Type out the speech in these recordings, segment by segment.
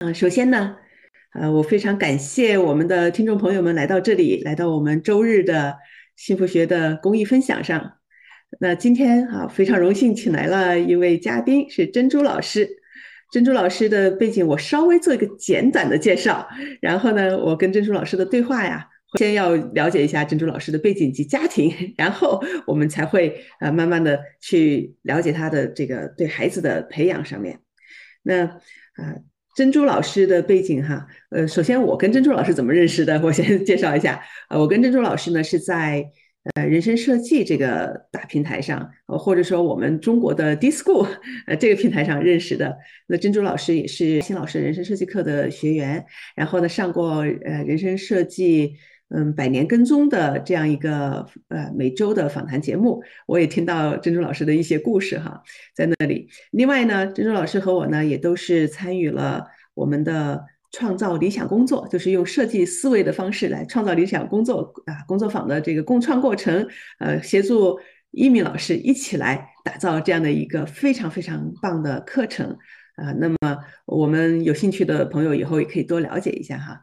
嗯，首先呢，呃，我非常感谢我们的听众朋友们来到这里，来到我们周日的幸福学的公益分享上。那今天啊，非常荣幸请来了一位嘉宾，是珍珠老师。珍珠老师的背景我稍微做一个简短的介绍，然后呢，我跟珍珠老师的对话呀，先要了解一下珍珠老师的背景及家庭，然后我们才会呃慢慢的去了解他的这个对孩子的培养上面。那啊。珍珠老师的背景哈，呃，首先我跟珍珠老师怎么认识的？我先介绍一下，呃，我跟珍珠老师呢是在呃人生设计这个大平台上，或者说我们中国的 DISCO 呃这个平台上认识的。那珍珠老师也是新老师人生设计课的学员，然后呢上过呃人生设计。嗯，百年跟踪的这样一个呃每周的访谈节目，我也听到珍珠老师的一些故事哈，在那里。另外呢，珍珠老师和我呢也都是参与了我们的创造理想工作，就是用设计思维的方式来创造理想工作啊工作坊的这个共创过程，呃，协助一鸣老师一起来打造这样的一个非常非常棒的课程啊。那么我们有兴趣的朋友以后也可以多了解一下哈。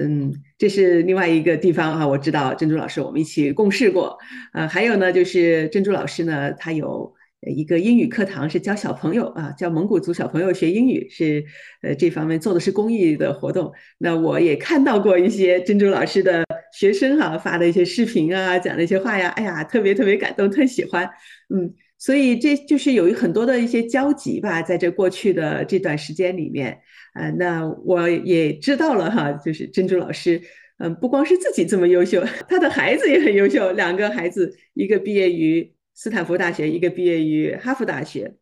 嗯，这是另外一个地方啊，我知道珍珠老师我们一起共事过，呃，还有呢，就是珍珠老师呢，他有一个英语课堂是教小朋友啊，教蒙古族小朋友学英语，是呃这方面做的是公益的活动。那我也看到过一些珍珠老师的学生哈发的一些视频啊，讲的一些话呀，哎呀，特别特别感动，特喜欢，嗯，所以这就是有很多的一些交集吧，在这过去的这段时间里面。啊，那我也知道了哈，就是珍珠老师，嗯，不光是自己这么优秀，他的孩子也很优秀，两个孩子，一个毕业于斯坦福大学，一个毕业于哈佛大学，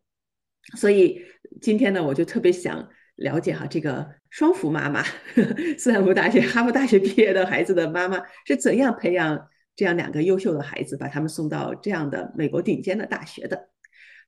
所以今天呢，我就特别想了解哈，这个双福妈妈，斯坦福大学、哈佛大学毕业的孩子的妈妈是怎样培养这样两个优秀的孩子，把他们送到这样的美国顶尖的大学的。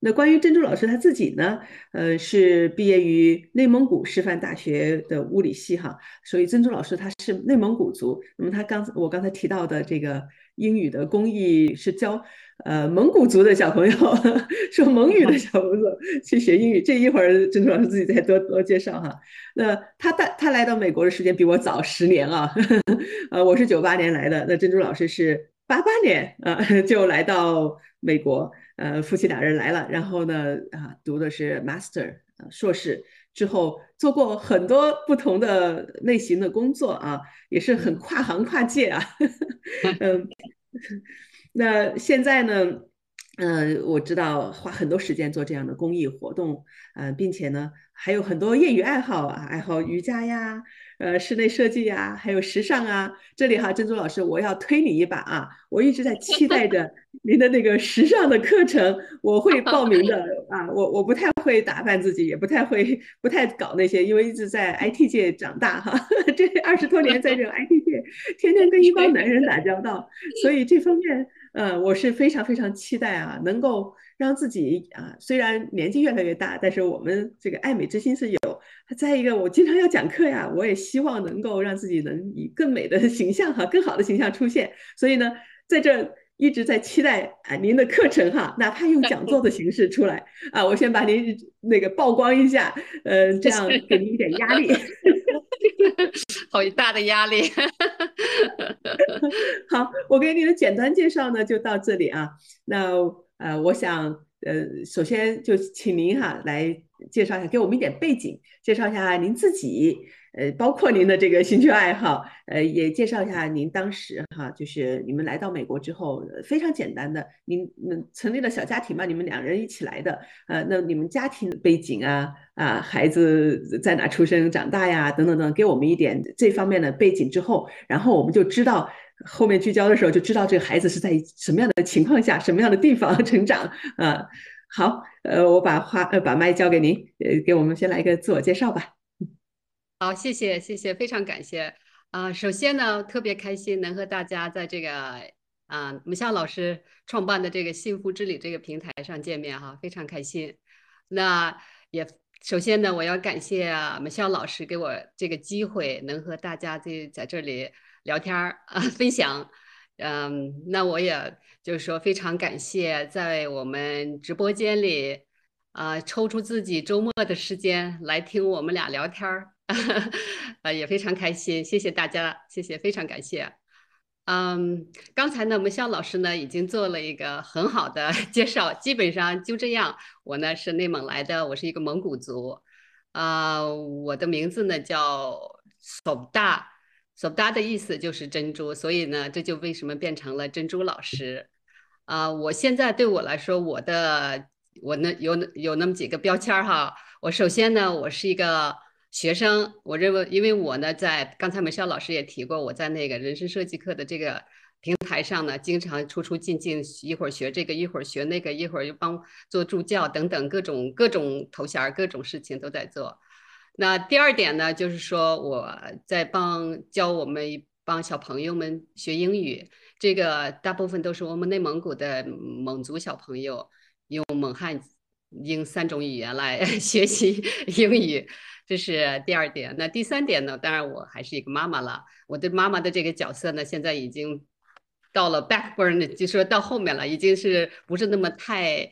那关于珍珠老师他自己呢？呃，是毕业于内蒙古师范大学的物理系哈，所以珍珠老师他是内蒙古族。那么他刚我刚才提到的这个英语的公益是教呃蒙古族的小朋友 说蒙语的小朋友去学英语。这一会儿珍珠老师自己再多多介绍哈。那他带他来到美国的时间比我早十年啊，呃，我是九八年来的，那珍珠老师是八八年啊 就来到美国。呃，夫妻俩人来了，然后呢，啊，读的是 master，硕士之后做过很多不同的类型的工作啊，也是很跨行跨界啊。嗯，那现在呢，嗯，我知道花很多时间做这样的公益活动，嗯，并且呢，还有很多业余爱好啊，爱好瑜伽呀。呃，室内设计呀，还有时尚啊，这里哈，珍珠老师，我要推你一把啊！我一直在期待着 您的那个时尚的课程，我会报名的 啊！我我不太会打扮自己，也不太会，不太搞那些，因为一直在 IT 界长大哈，这二十多年在这个 IT 界，天天跟一帮男人打交道，所以这方面，呃，我是非常非常期待啊，能够让自己啊，虽然年纪越来越大，但是我们这个爱美之心是有。再一个，我经常要讲课呀，我也希望能够让自己能以更美的形象哈，更好的形象出现。所以呢，在这一直在期待啊您的课程哈，哪怕用讲座的形式出来啊，我先把您那个曝光一下，呃，这样给您一点压力。好大的压力。好，我给你的简单介绍呢就到这里啊。那呃，我想。呃，首先就请您哈来介绍一下，给我们一点背景，介绍一下您自己，呃，包括您的这个兴趣爱好，呃，也介绍一下您当时哈，就是你们来到美国之后，非常简单的，您嗯成立了小家庭嘛，你们两人一起来的，呃，那你们家庭背景啊啊，孩子在哪出生长大呀，等等等，给我们一点这方面的背景之后，然后我们就知道。后面聚焦的时候就知道这个孩子是在什么样的情况下、什么样的地方成长啊。好，呃，我把话呃把麦交给您，呃，给我们先来一个自我介绍吧。好，谢谢谢谢，非常感谢啊。首先呢，特别开心能和大家在这个啊母校老师创办的这个幸福之旅这个平台上见面哈，非常开心。那也首先呢，我要感谢母校老师给我这个机会，能和大家在在这里。聊天儿啊，分享，嗯，那我也就是说非常感谢在我们直播间里啊抽出自己周末的时间来听我们俩聊天儿啊，也非常开心，谢谢大家，谢谢，非常感谢。嗯，刚才呢，我们肖老师呢已经做了一个很好的 介绍，基本上就这样。我呢是内蒙来的，我是一个蒙古族，啊，我的名字呢叫索大，索达的意思就是珍珠，所以呢，这就为什么变成了珍珠老师。啊，我现在对我来说，我的我呢有有那么几个标签哈。我首先呢，我是一个学生，我认为，因为我呢在刚才美少老师也提过，我在那个人生设计课的这个平台上呢，经常出出进进，一会儿学这个，一会儿学那个，一会儿又帮做助教等等各种各种头衔，各种事情都在做。那第二点呢，就是说我在帮教我们一帮小朋友们学英语。这个大部分都是我们内蒙古的蒙族小朋友用蒙汉英三种语言来 学习英语，这是第二点。那第三点呢？当然我还是一个妈妈了。我的妈妈的这个角色呢，现在已经到了 backburn，就说到后面了，已经是不是那么太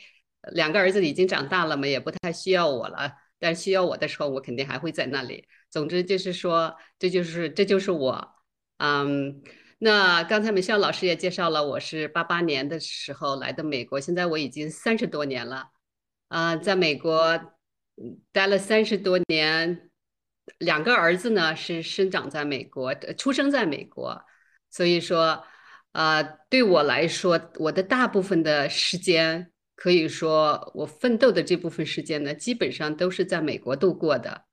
两个儿子已经长大了嘛，也不太需要我了。但需要我的时候，我肯定还会在那里。总之就是说，这就是这就是我，嗯。那刚才美笑老师也介绍了，我是八八年的时候来的美国，现在我已经三十多年了，啊，在美国待了三十多年，两个儿子呢是生长在美国，出生在美国，所以说，呃，对我来说，我的大部分的时间，可以说我奋斗的这部分时间呢，基本上都是在美国度过的，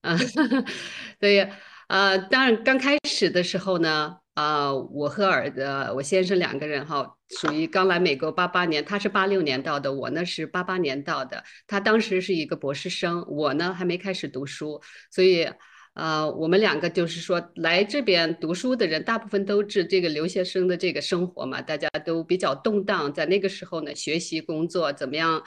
啊，所以，呃，当然刚开始的时候呢。啊，我和儿子，我先生两个人哈，属于刚来美国八八年，他是八六年到的，我呢是八八年到的。他当时是一个博士生，我呢还没开始读书，所以，呃，我们两个就是说来这边读书的人，大部分都是这个留学生的这个生活嘛，大家都比较动荡，在那个时候呢，学习工作怎么样，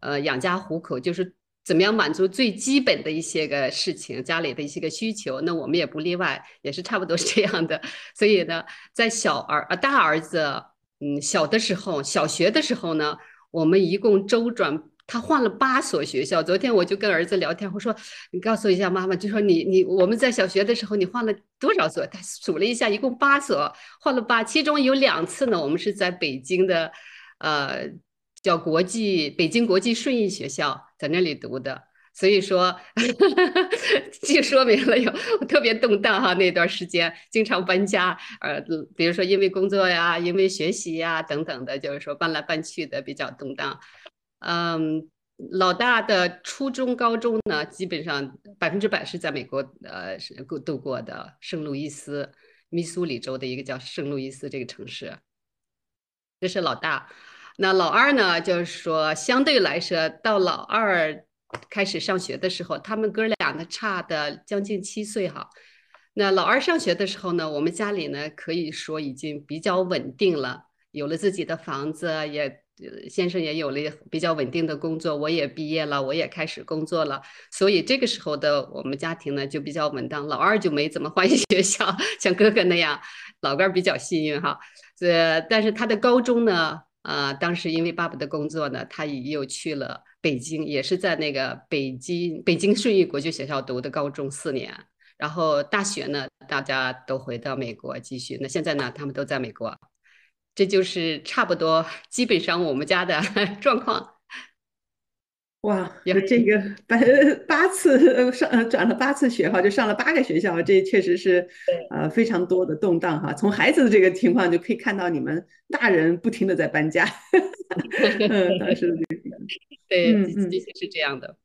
呃，养家糊口就是。怎么样满足最基本的一些个事情，家里的一些个需求，那我们也不例外，也是差不多是 这样的。所以呢，在小儿啊大儿子嗯小的时候，小学的时候呢，我们一共周转，他换了八所学校。昨天我就跟儿子聊天，我说你告诉一下妈妈，就说你你我们在小学的时候你换了多少所？他数了一下，一共八所，换了八，其中有两次呢，我们是在北京的，呃。叫国际北京国际顺义学校，在那里读的，所以说 就说明了有特别动荡哈，那段时间经常搬家，呃，比如说因为工作呀，因为学习呀等等的，就是说搬来搬去的比较动荡。嗯，老大的初中、高中呢，基本上百分之百是在美国呃是过度过的，圣路易斯，密苏里州的一个叫圣路易斯这个城市，这是老大。那老二呢？就是说，相对来说，到老二开始上学的时候，他们哥俩呢差的将近七岁哈。那老二上学的时候呢，我们家里呢可以说已经比较稳定了，有了自己的房子，也先生也有了比较稳定的工作，我也毕业了，我也开始工作了，所以这个时候的我们家庭呢就比较稳当。老二就没怎么换学校，像哥哥那样，老二比较幸运哈。这但是他的高中呢？啊，当时因为爸爸的工作呢，他又去了北京，也是在那个北京北京顺义国际学校读的高中四年，然后大学呢，大家都回到美国继续。那现在呢，他们都在美国，这就是差不多基本上我们家的 状况。哇，这个八八次上转了八次学哈，就上了八个学校，这确实是呃非常多的动荡哈。从孩子的这个情况就可以看到，你们大人不停的在搬家。嗯，当时 的这个对，嗯嗯，是这样的。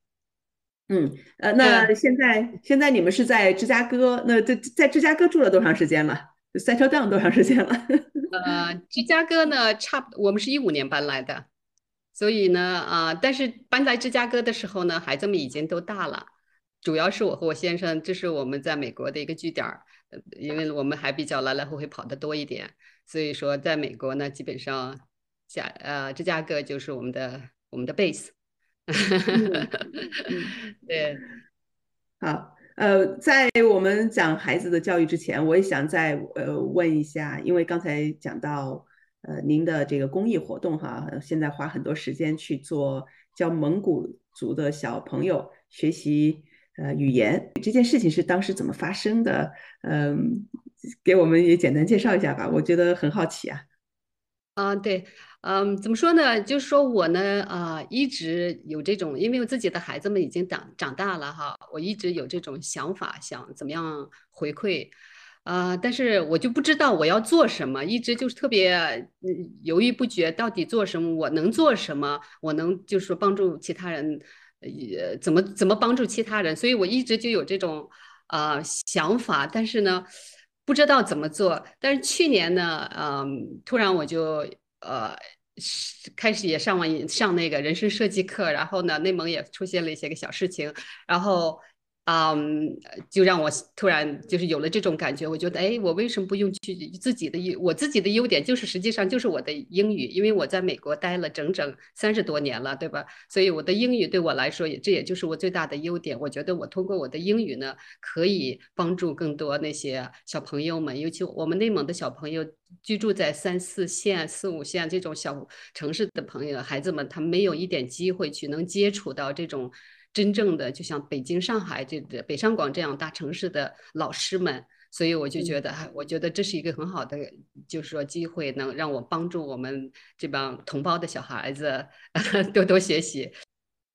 嗯呃，那现在现在你们是在芝加哥，那在在芝加哥住了多长时间了？settle down 多长时间了？呃，芝加哥呢，差不多我们是一五年搬来的。所以呢，啊，但是搬在芝加哥的时候呢，孩子们已经都大了。主要是我和我先生，这是我们在美国的一个据点儿，因为我们还比较来来回回跑的多一点。所以说，在美国呢，基本上加呃芝加哥就是我们的我们的 base。对，好，呃，在我们讲孩子的教育之前，我也想再呃问一下，因为刚才讲到。呃，您的这个公益活动哈，现在花很多时间去做教蒙古族的小朋友学习呃语言。这件事情是当时怎么发生的？嗯，给我们也简单介绍一下吧，我觉得很好奇啊。啊，对，嗯，怎么说呢？就是说我呢，啊，一直有这种，因为我自己的孩子们已经长长大了哈，我一直有这种想法，想怎么样回馈，啊，但是我就不知道我要做什么，一直就是特别犹豫不决，到底做什么？我能做什么？我能就是说帮助其他人，呃，怎么怎么帮助其他人？所以我一直就有这种啊想法，但是呢。不知道怎么做，但是去年呢，嗯，突然我就呃开始也上网上那个人生设计课，然后呢，内蒙也出现了一些个小事情，然后。嗯，就让我突然就是有了这种感觉，我觉得，哎，我为什么不用去自己的优？我自己的优点就是实际上就是我的英语，因为我在美国待了整整三十多年了，对吧？所以我的英语对我来说，也这也就是我最大的优点。我觉得我通过我的英语呢，可以帮助更多那些小朋友们，尤其我们内蒙的小朋友居住在三四线、四五线这种小城市的朋友孩子们，他没有一点机会去能接触到这种。真正的就像北京、上海这北上广这样大城市的老师们，所以我就觉得，我觉得这是一个很好的，就是说机会，能让我帮助我们这帮同胞的小孩子 多多学习。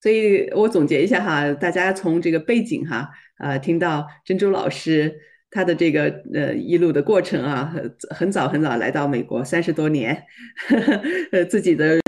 所以我总结一下哈，大家从这个背景哈，呃，听到珍珠老师。他的这个呃一路的过程啊，很早很早来到美国，三十多年，呃自己的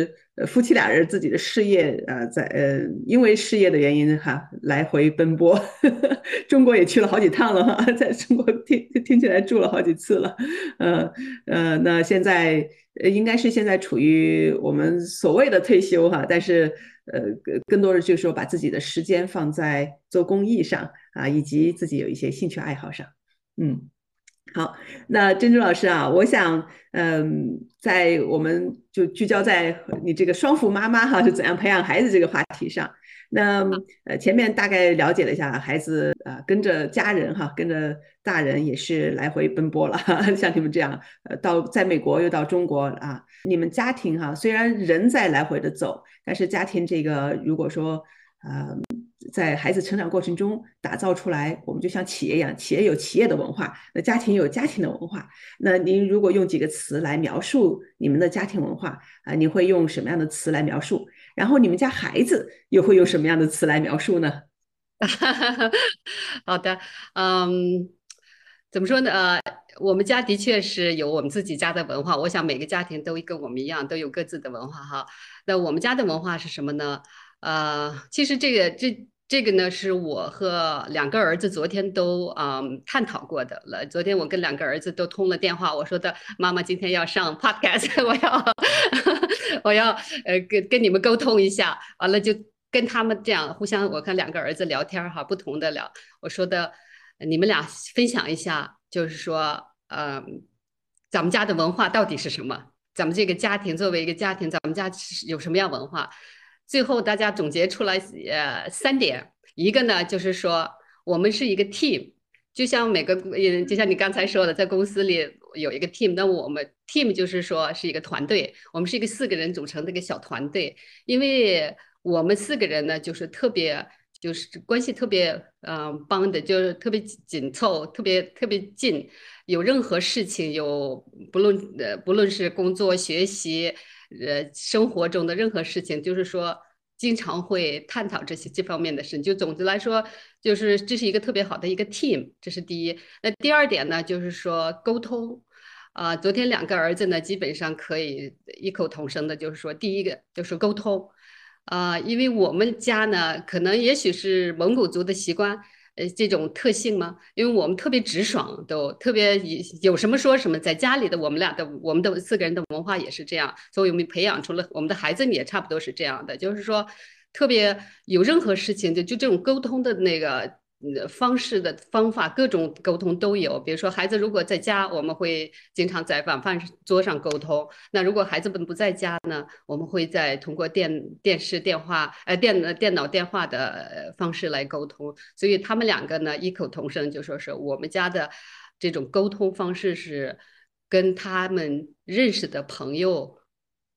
夫妻俩人自己的事业啊，在呃因为事业的原因哈，来回奔波，中国也去了好几趟了哈，在中国听听起来住了好几次了，呃呃，那现在应该是现在处于我们所谓的退休哈，但是呃更多的就是说把自己的时间放在做公益上啊，以及自己有一些兴趣爱好上。嗯，好，那珍珠老师啊，我想，嗯，在我们就聚焦在你这个双福妈妈哈是怎样培养孩子这个话题上。那呃，前面大概了解了一下，孩子啊跟着家人哈，跟着大人也是来回奔波了，像你们这样，呃，到在美国又到中国啊，你们家庭哈虽然人在来回的走，但是家庭这个如果说啊。在孩子成长过程中打造出来，我们就像企业一样，企业有企业的文化，那家庭有家庭的文化。那您如果用几个词来描述你们的家庭文化啊，你会用什么样的词来描述？然后你们家孩子又会用什么样的词来描述呢？好的，嗯，怎么说呢？呃，我们家的确是有我们自己家的文化。我想每个家庭都跟我们一样，都有各自的文化哈。那我们家的文化是什么呢？呃，其实这个这。这个呢，是我和两个儿子昨天都嗯探讨过的了。昨天我跟两个儿子都通了电话，我说的妈妈今天要上 podcast，我要 我要呃跟跟你们沟通一下，完了就跟他们这样互相，我看两个儿子聊天哈，不同的聊。我说的你们俩分享一下，就是说嗯，咱们家的文化到底是什么？咱们这个家庭作为一个家庭，咱们家有什么样文化？最后，大家总结出来呃三点，一个呢就是说，我们是一个 team，就像每个嗯，就像你刚才说的，在公司里有一个 team，那我们 team 就是说是一个团队，我们是一个四个人组成的一个小团队，因为我们四个人呢，就是特别就是关系特别嗯帮的，就是特别紧凑，特别特别近，有任何事情有不论呃不论是工作学习。呃，生活中的任何事情，就是说，经常会探讨这些这方面的事情。就总的来说，就是这是一个特别好的一个 team，这是第一。那第二点呢，就是说沟通。啊，昨天两个儿子呢，基本上可以异口同声的，就是说，第一个就是沟通。啊，因为我们家呢，可能也许是蒙古族的习惯。呃，这种特性吗？因为我们特别直爽，都特别有什么说什么。在家里的我们俩的，我们的四个人的文化也是这样，所以我们培养出了我们的孩子也差不多是这样的，就是说，特别有任何事情就就这种沟通的那个。方式的方法，各种沟通都有。比如说，孩子如果在家，我们会经常在晚饭桌上沟通。那如果孩子们不在家呢，我们会在通过电电视、电话、呃电电脑、电话的方式来沟通。所以他们两个呢，异口同声就说是我们家的这种沟通方式是跟他们认识的朋友，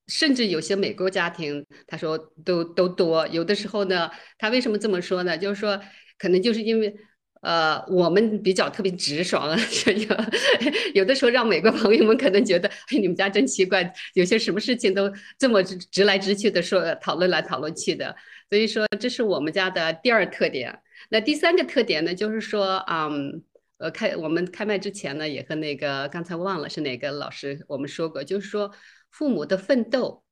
甚至有些美国家庭，他说都都多。有的时候呢，他为什么这么说呢？就是说。可能就是因为。呃，我们比较特别直爽啊，有 有的时候让美国朋友们可能觉得，哎，你们家真奇怪，有些什么事情都这么直直来直去的说，讨论来讨论去的。所以说，这是我们家的第二特点。那第三个特点呢，就是说，嗯，呃，开我们开麦之前呢，也和那个刚才忘了是哪个老师我们说过，就是说父母的奋斗，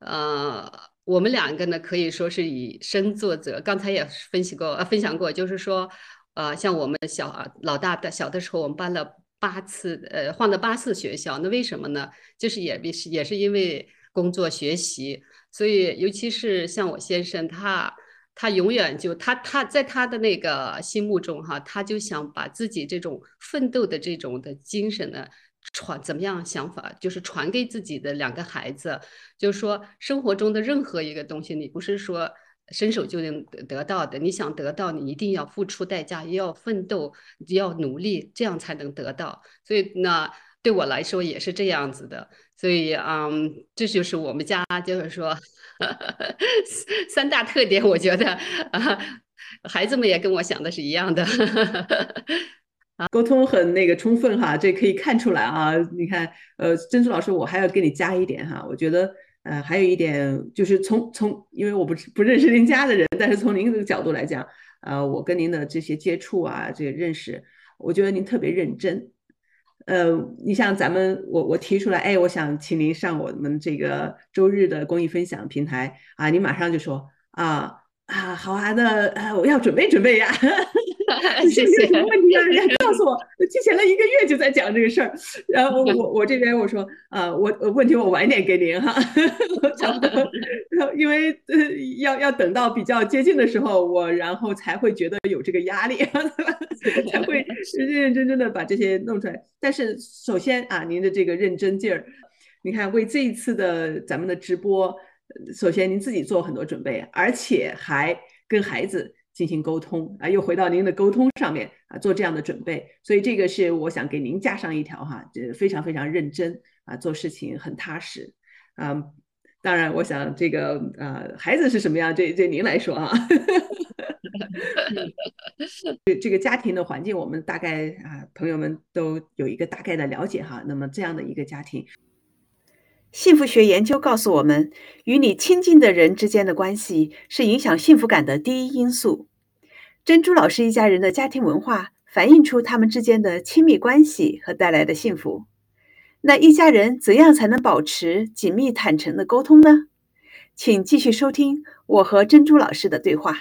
呃，我们两个呢可以说是以身作则。刚才也分析过，呃，分享过，就是说。呃，像我们小老大的小的时候，我们搬了八次，呃，换了八次学校。那为什么呢？就是也也是因为工作学习，所以尤其是像我先生，他他永远就他他在他的那个心目中哈，他就想把自己这种奋斗的这种的精神呢传怎么样想法，就是传给自己的两个孩子，就是说生活中的任何一个东西，你不是说。伸手就能得到的，你想得到，你一定要付出代价，也要奋斗，要努力，这样才能得到。所以，那对我来说也是这样子的。所以，嗯，这就是我们家，就是说 三大特点。我觉得，啊，孩子们也跟我想的是一样的。啊，沟通很那个充分哈，这可以看出来啊。你看，呃，珍珠老师，我还要给你加一点哈，我觉得。呃，还有一点就是从从，因为我不不认识您家的人，但是从您这个角度来讲，呃，我跟您的这些接触啊，这个认识，我觉得您特别认真。呃，你像咱们，我我提出来，哎，我想请您上我们这个周日的公益分享平台啊，您马上就说啊啊，好啊，那啊，我要准备准备呀。谢谢。什么问题啊？人家告诉我，提前了一个月就在讲这个事儿。然后我我这边我说啊，我问题我晚点给您哈。因为呃要要等到比较接近的时候，我然后才会觉得有这个压力，才会认认真真的把这些弄出来。但是首先啊，您的这个认真劲儿，你看为这一次的咱们的直播，首先您自己做很多准备，而且还跟孩子。进行沟通啊，又回到您的沟通上面啊，做这样的准备，所以这个是我想给您加上一条哈，这非常非常认真啊，做事情很踏实啊。当然，我想这个呃，孩子是什么样，对对您来说啊。这 这个家庭的环境，我们大概啊，朋友们都有一个大概的了解哈。那么这样的一个家庭，幸福学研究告诉我们，与你亲近的人之间的关系是影响幸福感的第一因素。珍珠老师一家人的家庭文化反映出他们之间的亲密关系和带来的幸福。那一家人怎样才能保持紧密坦诚的沟通呢？请继续收听我和珍珠老师的对话。